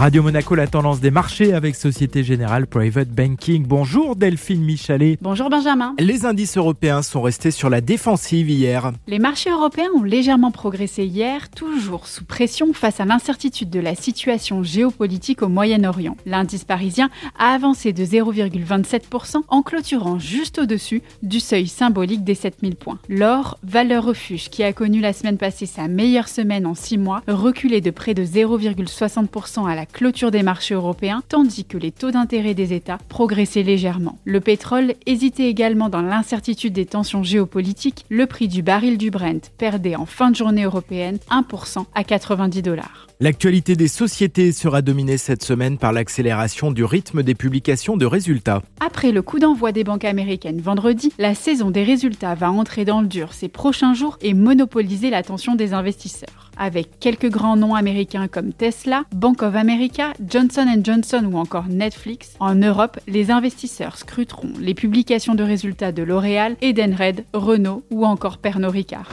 Radio Monaco, la tendance des marchés avec Société Générale Private Banking. Bonjour Delphine Michalet. Bonjour Benjamin. Les indices européens sont restés sur la défensive hier. Les marchés européens ont légèrement progressé hier, toujours sous pression face à l'incertitude de la situation géopolitique au Moyen-Orient. L'indice parisien a avancé de 0,27% en clôturant juste au-dessus du seuil symbolique des 7000 points. L'or, valeur refuge qui a connu la semaine passée sa meilleure semaine en 6 mois, reculé de près de 0,60% à la clôture des marchés européens, tandis que les taux d'intérêt des États progressaient légèrement. Le pétrole hésitait également dans l'incertitude des tensions géopolitiques. Le prix du baril du Brent perdait en fin de journée européenne 1% à 90 dollars. L'actualité des sociétés sera dominée cette semaine par l'accélération du rythme des publications de résultats. Après le coup d'envoi des banques américaines vendredi, la saison des résultats va entrer dans le dur ces prochains jours et monopoliser l'attention des investisseurs. Avec quelques grands noms américains comme Tesla, Bank of America, Johnson Johnson ou encore Netflix, en Europe, les investisseurs scruteront les publications de résultats de L'Oréal, Edenred, Renault ou encore Pernod Ricard.